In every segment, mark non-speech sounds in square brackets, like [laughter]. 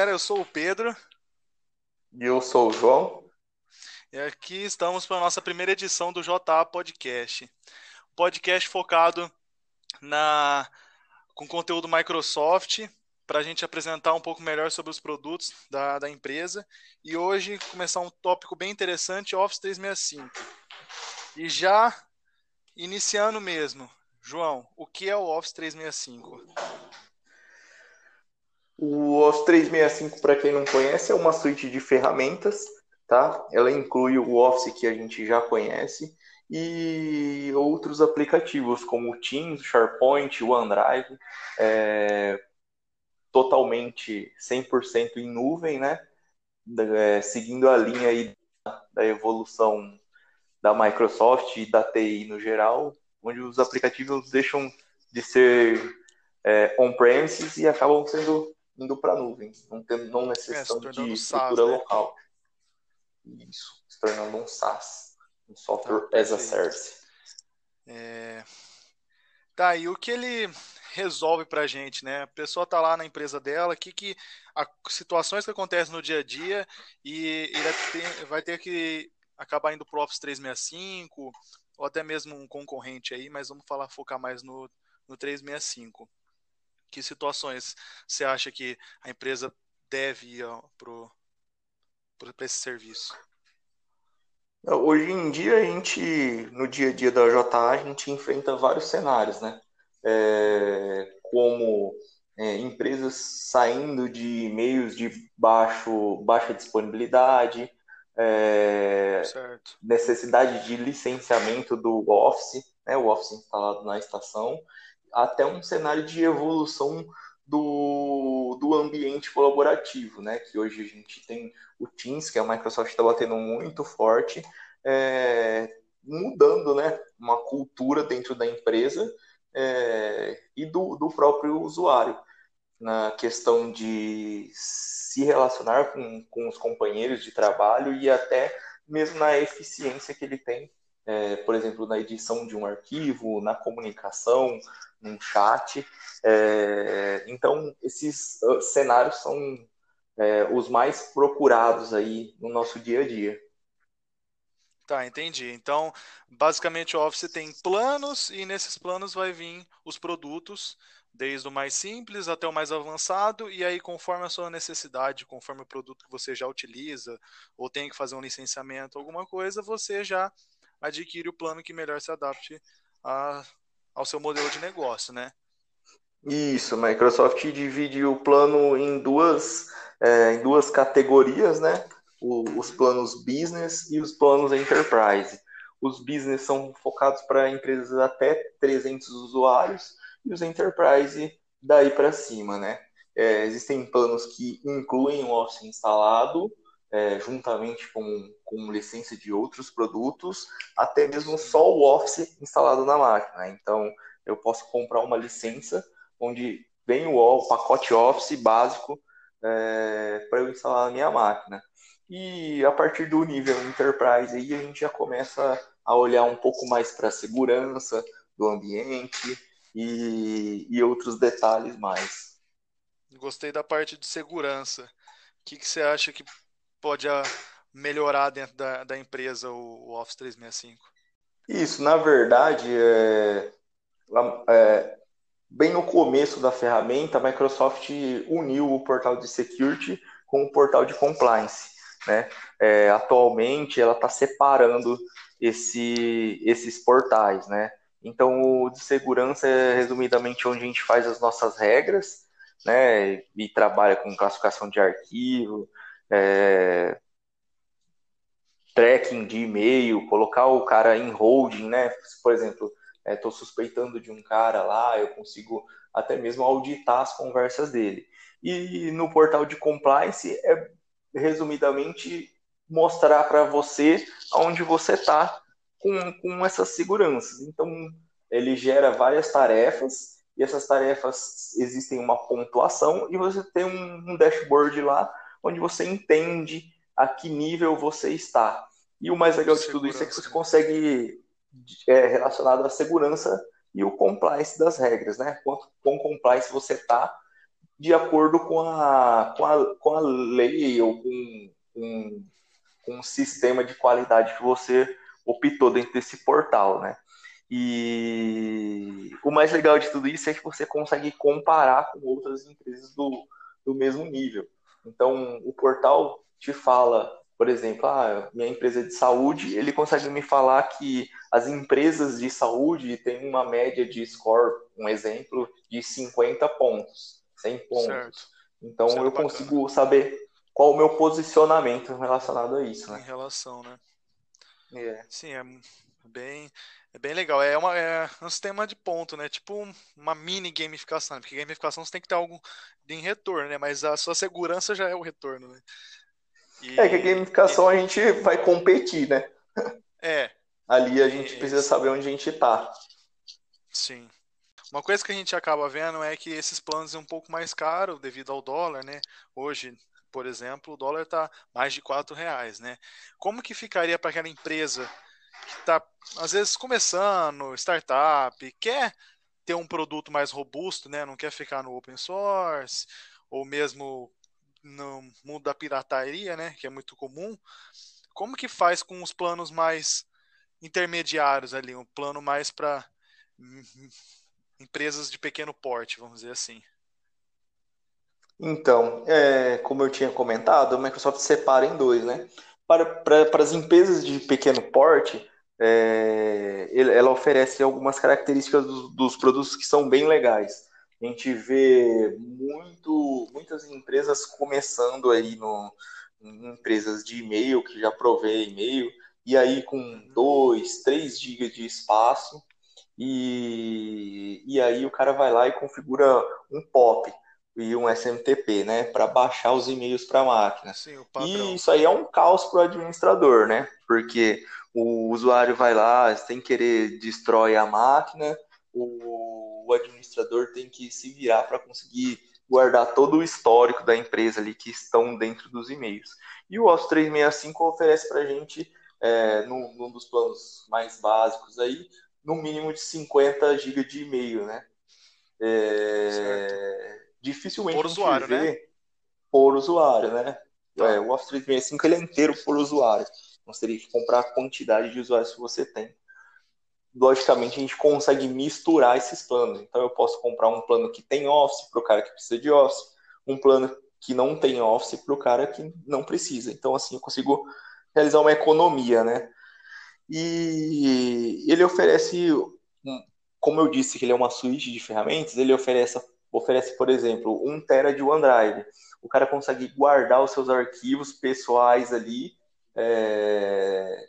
Galera, eu sou o Pedro. E eu sou o João. E aqui estamos para a nossa primeira edição do JA Podcast. Podcast focado na com conteúdo Microsoft, para a gente apresentar um pouco melhor sobre os produtos da, da empresa. E hoje começar um tópico bem interessante, Office 365. E já iniciando mesmo, João, o que é o Office 365? O Office 365, para quem não conhece, é uma suíte de ferramentas, tá? Ela inclui o Office que a gente já conhece e outros aplicativos como o Teams, SharePoint, o OneDrive, é, totalmente 100% em nuvem, né? É, seguindo a linha aí da evolução da Microsoft e da TI no geral, onde os aplicativos deixam de ser é, on-premises e acabam sendo indo para a nuvem, não, tem, não necessitando é, de estrutura né? local. Isso, se tornando um SaaS, um Software tá, as a Service. É... Tá, e o que ele resolve para a gente, né? A pessoa tá lá na empresa dela, que que a, situações que acontecem no dia a dia e ele vai ter, vai ter que acabar indo pro Office 365 ou até mesmo um concorrente aí, mas vamos falar focar mais no, no 365. Que situações você acha que a empresa deve ir para esse serviço? Hoje em dia, a gente, no dia a dia da JA, a gente enfrenta vários cenários, né? É, como é, empresas saindo de meios de baixo, baixa disponibilidade, é, necessidade de licenciamento do Office, né, o Office instalado na estação, até um cenário de evolução do, do ambiente colaborativo, né? Que hoje a gente tem o Teams, que a Microsoft está batendo muito forte, é, mudando, né? Uma cultura dentro da empresa é, e do, do próprio usuário na questão de se relacionar com, com os companheiros de trabalho e até mesmo na eficiência que ele tem, é, por exemplo, na edição de um arquivo, na comunicação, num chat. É, então, esses uh, cenários são é, os mais procurados aí no nosso dia a dia. Tá, entendi. Então, basicamente o Office tem planos e nesses planos vai vir os produtos, desde o mais simples até o mais avançado, e aí conforme a sua necessidade, conforme o produto que você já utiliza, ou tem que fazer um licenciamento, alguma coisa, você já adquire o plano que melhor se adapte a, ao seu modelo de negócio, né? Isso, Microsoft divide o plano em duas, é, em duas categorias, né? O, os planos business e os planos enterprise. Os business são focados para empresas até 300 usuários e os enterprise daí para cima, né? É, existem planos que incluem o Office instalado, é, juntamente com, com licença de outros produtos, até mesmo só o Office instalado na máquina. Então, eu posso comprar uma licença onde vem o, o pacote Office básico é, para eu instalar na minha máquina. E a partir do nível Enterprise aí a gente já começa a olhar um pouco mais para a segurança do ambiente e, e outros detalhes mais. Gostei da parte de segurança. O que, que você acha que pode ah, melhorar dentro da, da empresa o, Office 365? Isso, na verdade, é, é, bem no começo da ferramenta, a Microsoft uniu o portal de security com o portal de compliance. Né? É, atualmente, ela está separando esse, esses portais. Né? Então, o de segurança é resumidamente onde a gente faz as nossas regras né? e trabalha com classificação de arquivo, é, tracking de e-mail, colocar o cara em holding, né? Por exemplo, estou é, suspeitando de um cara lá, eu consigo até mesmo auditar as conversas dele. E no portal de compliance é resumidamente mostrar para você onde você está com, com essas seguranças. Então ele gera várias tarefas e essas tarefas existem uma pontuação e você tem um, um dashboard lá onde você entende a que nível você está. E o mais legal de tudo isso é que você consegue é, relacionado à segurança e o compliance das regras, né? Quanto com compliance você está de acordo com a, com a, com a lei ou com, com, com o sistema de qualidade que você optou dentro desse portal, né? E o mais legal de tudo isso é que você consegue comparar com outras empresas do, do mesmo nível. Então, o portal te fala, por exemplo, ah, minha empresa é de saúde, ele consegue me falar que as empresas de saúde têm uma média de score, um exemplo, de 50 pontos, 100 pontos. Certo. Então, certo, eu consigo bacana. saber qual o meu posicionamento relacionado a isso. Né? Em relação, né? É. Sim, é bem, é bem legal. É, uma, é um sistema de ponto, né? Tipo uma mini gamificação. Porque gamificação você tem que ter algo em retorno, né? Mas a sua segurança já é o retorno, né? E, é que a gamificação e... a gente vai competir, né? É. Ali a gente precisa saber onde a gente tá. Sim. Uma coisa que a gente acaba vendo é que esses planos são um pouco mais caros devido ao dólar, né? Hoje, por exemplo, o dólar está mais de quatro reais, né? Como que ficaria para aquela empresa que está, às vezes, começando, startup, quer ter um produto mais robusto, né? Não quer ficar no open source, ou mesmo no mundo da pirataria, né? Que é muito comum. Como que faz com os planos mais intermediários ali, um plano mais para empresas de pequeno porte, vamos dizer assim? Então, é, como eu tinha comentado, a Microsoft separa em dois, né? Para, para, para as empresas de pequeno porte, é, ela oferece algumas características dos, dos, produtos que são bem legais. A gente vê muito, muitas empresas começando aí no, em empresas de e-mail, que já provê e-mail, e aí com 2, 3 GB de espaço, e, e aí o cara vai lá e configura um POP e um SMTP, né, para baixar os e-mails para a máquina. Sim, e isso aí é um caos para o administrador, né? Porque o usuário vai lá, sem querer destrói a máquina, o, o administrador tem que se virar para conseguir guardar todo o histórico da empresa ali que estão dentro dos e-mails. E o Office 365 oferece para a gente, é, num, num dos planos mais básicos aí, no mínimo de 50 GB de e-mail, né? É, dificilmente por usuário, vê né? por usuário, né? Tá. É, o Office 365 ele é inteiro por usuário. Então você teria que comprar a quantidade de usuários que você tem. Logicamente a gente consegue misturar esses planos. Então eu posso comprar um plano que tem Office para o cara que precisa de Office, um plano que não tem Office para o cara que não precisa. Então assim eu consigo realizar uma economia, né? E ele oferece, como eu disse que ele é uma suíte de ferramentas, ele oferece oferece, por exemplo, um tera de OneDrive. O cara consegue guardar os seus arquivos pessoais ali é,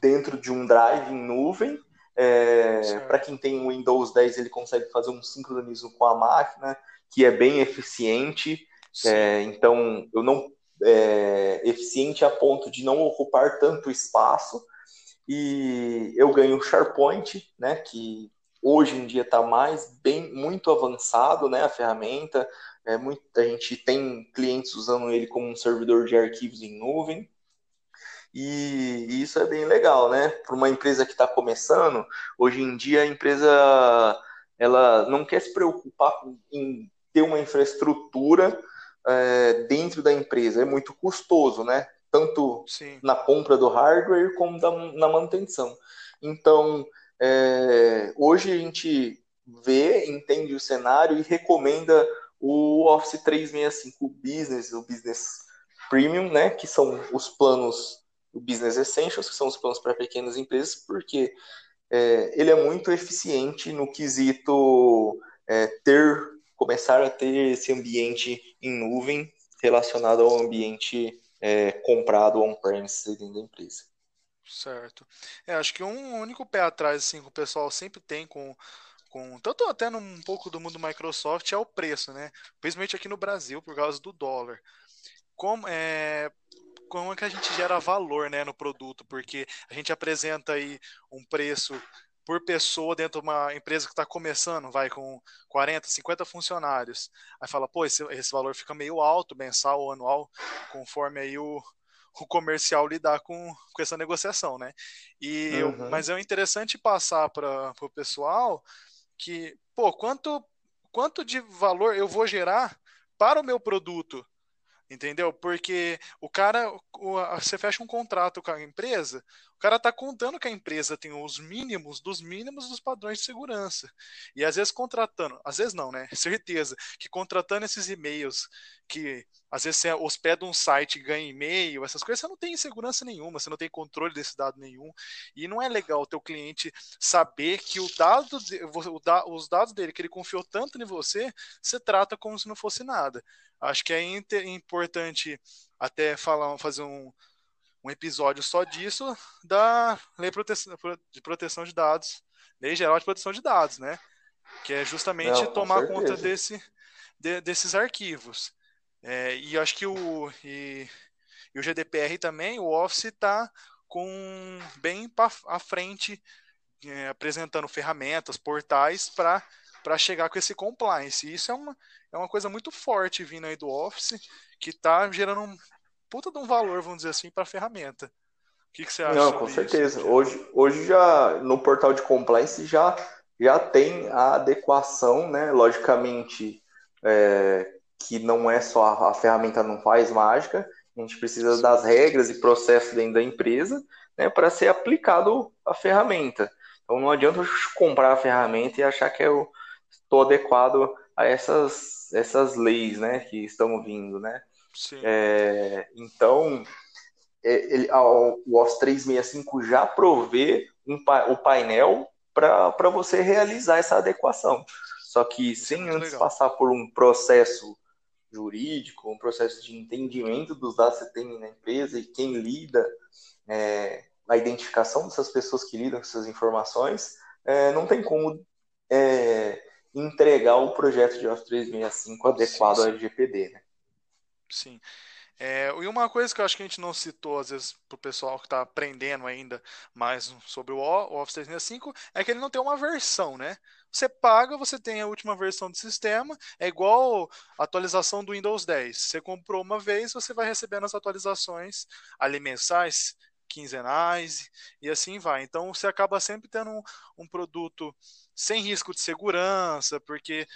dentro de um drive em nuvem. É, Para quem tem o Windows 10, ele consegue fazer um sincronismo com a máquina, que é bem eficiente. É, então, eu não é, eficiente a ponto de não ocupar tanto espaço. E eu ganho o SharePoint, né, que hoje em dia está mais bem muito avançado, né, a ferramenta. É, muita gente tem clientes usando ele como um servidor de arquivos em nuvem. E, e isso é bem legal, né? Para uma empresa que está começando, hoje em dia a empresa ela não quer se preocupar em ter uma infraestrutura é, dentro da empresa. É muito custoso, né? Tanto Sim. na compra do hardware como da, na manutenção. Então, é, hoje a gente vê, entende o cenário e recomenda o Office 365 Business, o Business Premium, né, que são os planos, o Business Essentials, que são os planos para pequenas empresas, porque é, ele é muito eficiente no quesito é, ter, começar a ter esse ambiente em nuvem relacionado ao ambiente é, comprado on-premise dentro da empresa. Certo. É, acho que um único pé atrás assim, que o pessoal sempre tem com, com tanto até um pouco do mundo Microsoft é o preço, né? Principalmente aqui no Brasil, por causa do dólar. Como é, como é que a gente gera valor né, no produto? Porque a gente apresenta aí um preço por pessoa dentro de uma empresa que está começando, vai com 40, 50 funcionários. Aí fala, pô, esse, esse valor fica meio alto, mensal ou anual, conforme aí o, o comercial lidar com, com essa negociação, né? E uhum. eu, mas é interessante passar para o pessoal que, pô, quanto, quanto de valor eu vou gerar para o meu produto. Entendeu? Porque o cara, você fecha um contrato com a empresa, cara está contando que a empresa tem os mínimos dos mínimos dos padrões de segurança. E às vezes contratando, às vezes não, né? Certeza que contratando esses e-mails que às vezes você hospeda um site e ganha e-mail, essas coisas, você não tem segurança nenhuma, você não tem controle desse dado nenhum. E não é legal o teu cliente saber que o dado, os dados dele, que ele confiou tanto em você, você trata como se não fosse nada. Acho que é importante até falar, fazer um, um episódio só disso da Lei de Proteção de Dados, Lei Geral de Proteção de Dados, né? Que é justamente Não, tomar certeza. conta desse, de, desses arquivos. É, e acho que o, e, e, o GDPR também, o Office está com bem à frente, é, apresentando ferramentas, portais para para chegar com esse compliance. E isso é uma, é uma coisa muito forte vindo aí do Office, que está gerando puta de um valor, vamos dizer assim, para a ferramenta. O que, que, você acha? Não, com certeza. Isso? Hoje, hoje já no portal de compliance já, já tem a adequação, né? Logicamente, é, que não é só a, a, ferramenta não faz mágica, a gente precisa das regras e processos dentro da empresa né, para ser aplicado a ferramenta. Então não adianta eu comprar a ferramenta e achar que eu estou adequado a essas essas leis, né, que estão vindo, né? É, então, é, ele, o OS 365 já provê um, o painel para você realizar essa adequação. Só que sem é antes legal. passar por um processo jurídico, um processo de entendimento dos dados que você tem na empresa e quem lida, é, a identificação dessas pessoas que lidam com essas informações, é, não tem como é, entregar o projeto de Office 365 adequado sim, sim. ao LGPD, né? Sim. É, e uma coisa que eu acho que a gente não citou, às vezes, para o pessoal que está aprendendo ainda mais sobre o Office 365, é que ele não tem uma versão, né? Você paga, você tem a última versão do sistema, é igual a atualização do Windows 10. Você comprou uma vez, você vai recebendo as atualizações ali mensais, quinzenais e assim vai. Então você acaba sempre tendo um, um produto sem risco de segurança, porque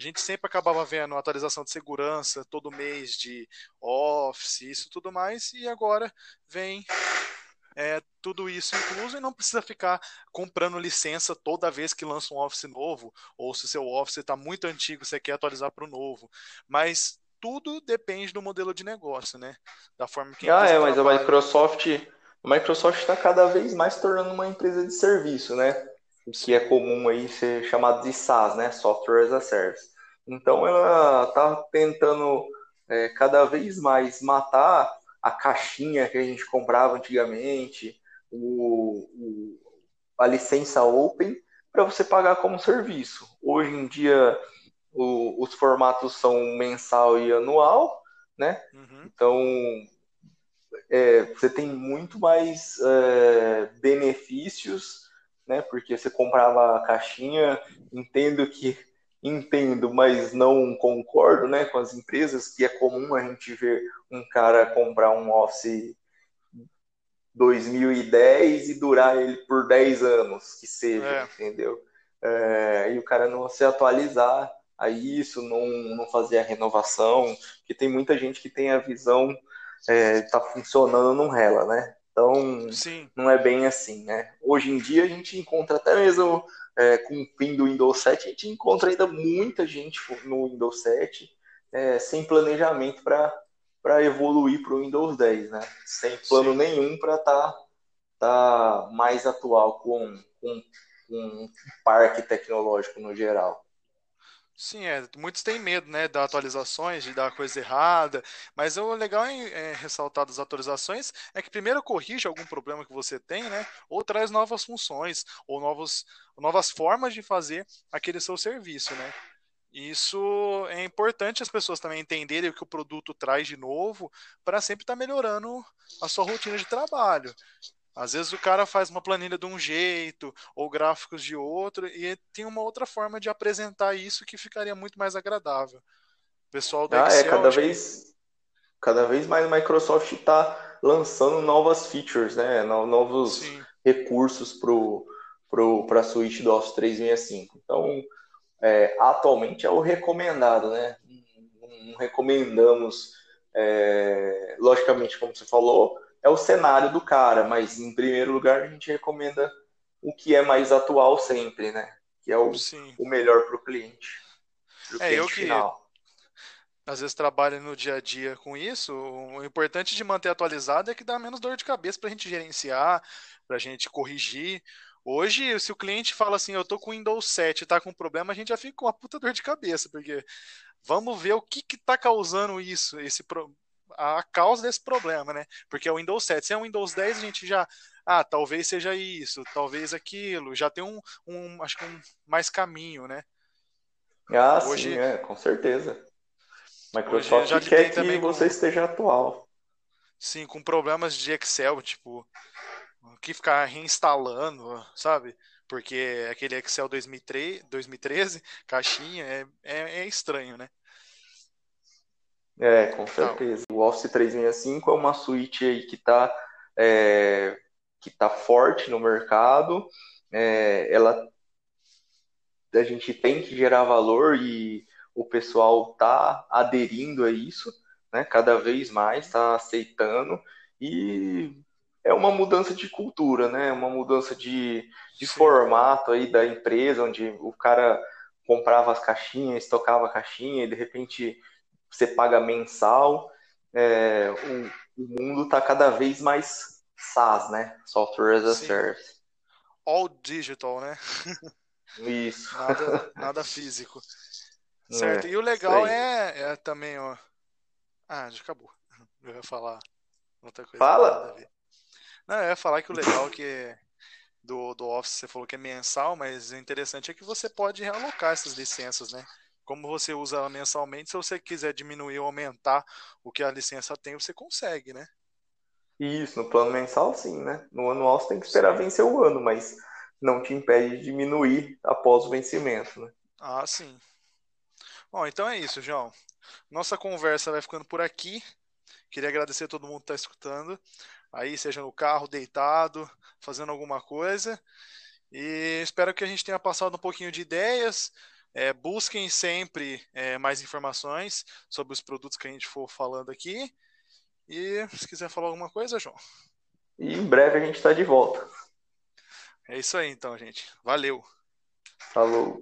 a gente sempre acabava vendo atualização de segurança todo mês de Office, isso tudo mais, e agora vem é, tudo isso incluso e não precisa ficar comprando licença toda vez que lança um Office novo, ou se seu Office está muito antigo, você quer atualizar para o novo. Mas tudo depende do modelo de negócio, né? Da forma que. Ah, é, mas a Microsoft a Microsoft está cada vez mais tornando uma empresa de serviço, né? Que é comum aí ser chamado de SaaS, né? Software as a Service. Então ela está tentando é, cada vez mais matar a caixinha que a gente comprava antigamente, o, o a licença open, para você pagar como serviço. Hoje em dia o, os formatos são mensal e anual, né? Uhum. Então é, você tem muito mais é, benefícios, né? Porque você comprava a caixinha, entendo que entendo, mas não concordo, né, com as empresas que é comum a gente ver um cara comprar um Office 2010 e durar ele por 10 anos, que seja, é. entendeu? É, e o cara não se atualizar a isso, não, não fazer a renovação, que tem muita gente que tem a visão está é, funcionando num rela, né? Então, Sim. não é bem assim, né? Hoje em dia a gente encontra até mesmo é, com o fim do Windows 7, a gente encontra ainda muita gente no Windows 7 é, sem planejamento para evoluir para o Windows 10, né? Sem plano Sim. nenhum para estar tá, tá mais atual com, com, com um parque tecnológico no geral. Sim, é, muitos têm medo, né, das atualizações, de dar coisa errada, mas o legal em é, ressaltar das atualizações é que primeiro corrige algum problema que você tem, né, ou traz novas funções, ou novos, novas formas de fazer aquele seu serviço, né. Isso é importante as pessoas também entenderem o que o produto traz de novo para sempre estar tá melhorando a sua rotina de trabalho. Às vezes o cara faz uma planilha de um jeito, ou gráficos de outro, e tem uma outra forma de apresentar isso que ficaria muito mais agradável. O pessoal do ah, é, Excel, é, cada vez, que... cada vez mais a Microsoft está lançando novas features, né? novos Sim. recursos para pro, pro, a suíte do Office 365. Então, é, atualmente é o recomendado, né? Não não recomendamos, é, logicamente, como você falou, é o cenário do cara, mas em primeiro lugar a gente recomenda o que é mais atual sempre, né? Que é o, o melhor para o cliente. Pro é, cliente eu que final. às vezes trabalho no dia a dia com isso, o importante de manter atualizado é que dá menos dor de cabeça para a gente gerenciar, para a gente corrigir. Hoje, se o cliente fala assim, eu tô com Windows 7 e tá com problema, a gente já fica com uma puta dor de cabeça, porque vamos ver o que que tá causando isso, esse a causa desse problema, né? Porque é o Windows 7. Se é o Windows 10, a gente já, ah, talvez seja isso, talvez aquilo, já tem um, um acho que um mais caminho, né? Ah, Hoje, sim, é, com certeza. Microsoft já quer que você com... esteja atual. Sim, com problemas de Excel, tipo, que ficar reinstalando, sabe? Porque aquele Excel 2003, 2013, caixinha, é, é, é estranho, né? É, com certeza. O Office 365 é uma suíte aí que está é, que tá forte no mercado. É, ela a gente tem que gerar valor e o pessoal está aderindo a isso, né? Cada vez mais está aceitando e é uma mudança de cultura, né? Uma mudança de, de formato aí da empresa, onde o cara comprava as caixinhas, tocava a caixinha e de repente você paga mensal. É, o, o, mundo está cada vez mais SaaS, né? Software as a Sim. Service. All digital, né? Isso. [laughs] Nada, nada físico. Certo. É, e o legal é, é também, ó. Ah, já acabou. [laughs] Eu ia falar outra coisa. Fala! Não, eu ia falar que o legal é que do, do Office você falou que é mensal, mas o interessante é que você pode realocar essas licenças, né? Como você usa ela mensalmente, se você quiser diminuir ou aumentar o que a licença tem, você consegue, né? Isso, no plano mensal sim, né? No anual você tem que esperar sim. vencer o ano, mas não te impede de diminuir após o vencimento, né? Ah, sim. Bom, então é isso, João. Nossa conversa vai ficando por aqui. Queria agradecer a todo mundo que está escutando. Aí, seja no carro, deitado, fazendo alguma coisa. E espero que a gente tenha passado um pouquinho de ideias. É, busquem sempre é, mais informações sobre os produtos que a gente for falando aqui. E se quiser falar alguma coisa, João. E em breve a gente está de volta. É isso aí então, gente. Valeu. Falou.